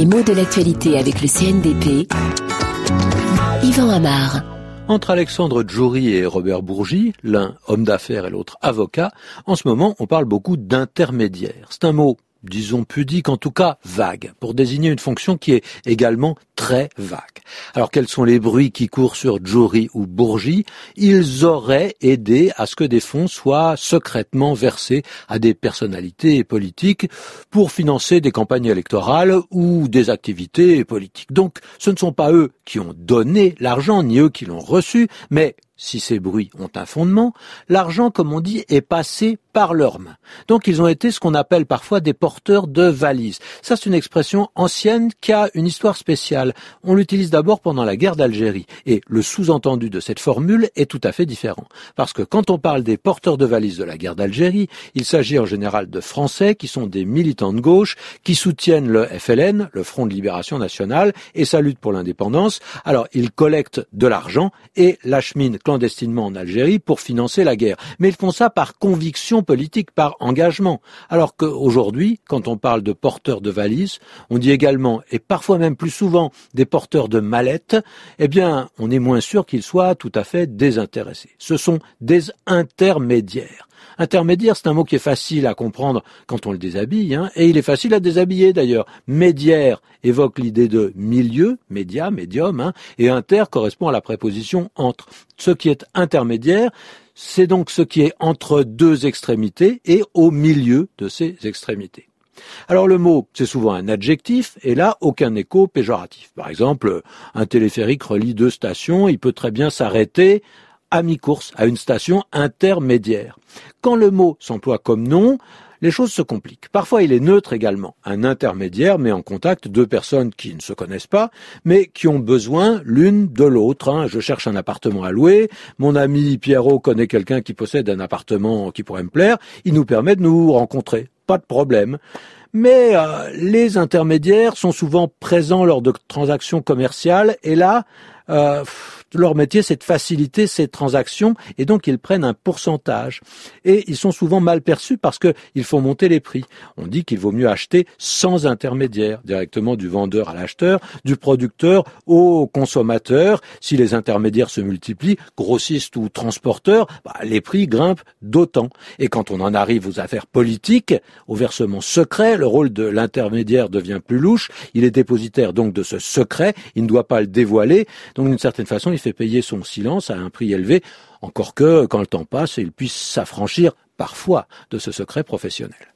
Les mots de l'actualité avec le CNDP. Yvan Amar. Entre Alexandre Djouri et Robert Bourgi, l'un homme d'affaires et l'autre avocat, en ce moment on parle beaucoup d'intermédiaire. C'est un mot disons pudique, en tout cas vague, pour désigner une fonction qui est également très. Alors quels sont les bruits qui courent sur Jory ou Bourgie Ils auraient aidé à ce que des fonds soient secrètement versés à des personnalités politiques pour financer des campagnes électorales ou des activités politiques. Donc ce ne sont pas eux qui ont donné l'argent, ni eux qui l'ont reçu, mais si ces bruits ont un fondement, l'argent, comme on dit, est passé par leurs mains. Donc ils ont été ce qu'on appelle parfois des porteurs de valises. Ça, c'est une expression ancienne qui a une histoire spéciale. On l'utilise d'abord pendant la guerre d'Algérie. Et le sous-entendu de cette formule est tout à fait différent. Parce que quand on parle des porteurs de valises de la guerre d'Algérie, il s'agit en général de Français qui sont des militants de gauche, qui soutiennent le FLN, le Front de Libération Nationale, et sa lutte pour l'indépendance. Alors, ils collectent de l'argent et l'acheminent clandestinement en Algérie pour financer la guerre. Mais ils font ça par conviction politique, par engagement. Alors qu'aujourd'hui, quand on parle de porteurs de valises, on dit également, et parfois même plus souvent, des porteurs de mallettes, eh bien, on est moins sûr qu'ils soient tout à fait désintéressés. Ce sont des intermédiaires. Intermédiaire, c'est un mot qui est facile à comprendre quand on le déshabille, hein, et il est facile à déshabiller d'ailleurs. Médiaire évoque l'idée de milieu, média, médium, hein, et inter correspond à la préposition entre. Ce qui est intermédiaire, c'est donc ce qui est entre deux extrémités et au milieu de ces extrémités. Alors le mot, c'est souvent un adjectif, et là, aucun écho péjoratif. Par exemple, un téléphérique relie deux stations, il peut très bien s'arrêter à mi-course, à une station intermédiaire. Quand le mot s'emploie comme nom, les choses se compliquent. Parfois, il est neutre également. Un intermédiaire met en contact deux personnes qui ne se connaissent pas, mais qui ont besoin l'une de l'autre. Hein. Je cherche un appartement à louer. Mon ami Pierrot connaît quelqu'un qui possède un appartement qui pourrait me plaire. Il nous permet de nous rencontrer. Pas de problème. Mais euh, les intermédiaires sont souvent présents lors de transactions commerciales et là, euh, leur métier, c'est de faciliter ces transactions et donc ils prennent un pourcentage. Et ils sont souvent mal perçus parce qu'ils font monter les prix. On dit qu'il vaut mieux acheter sans intermédiaire, directement du vendeur à l'acheteur, du producteur au consommateur. Si les intermédiaires se multiplient, grossistes ou transporteurs, bah, les prix grimpent d'autant. Et quand on en arrive aux affaires politiques, au versement secret, le rôle de l'intermédiaire devient plus louche. Il est dépositaire donc de ce secret, il ne doit pas le dévoiler. Donc d'une certaine façon, il fait payer son silence à un prix élevé, encore que, quand le temps passe, il puisse s'affranchir parfois de ce secret professionnel.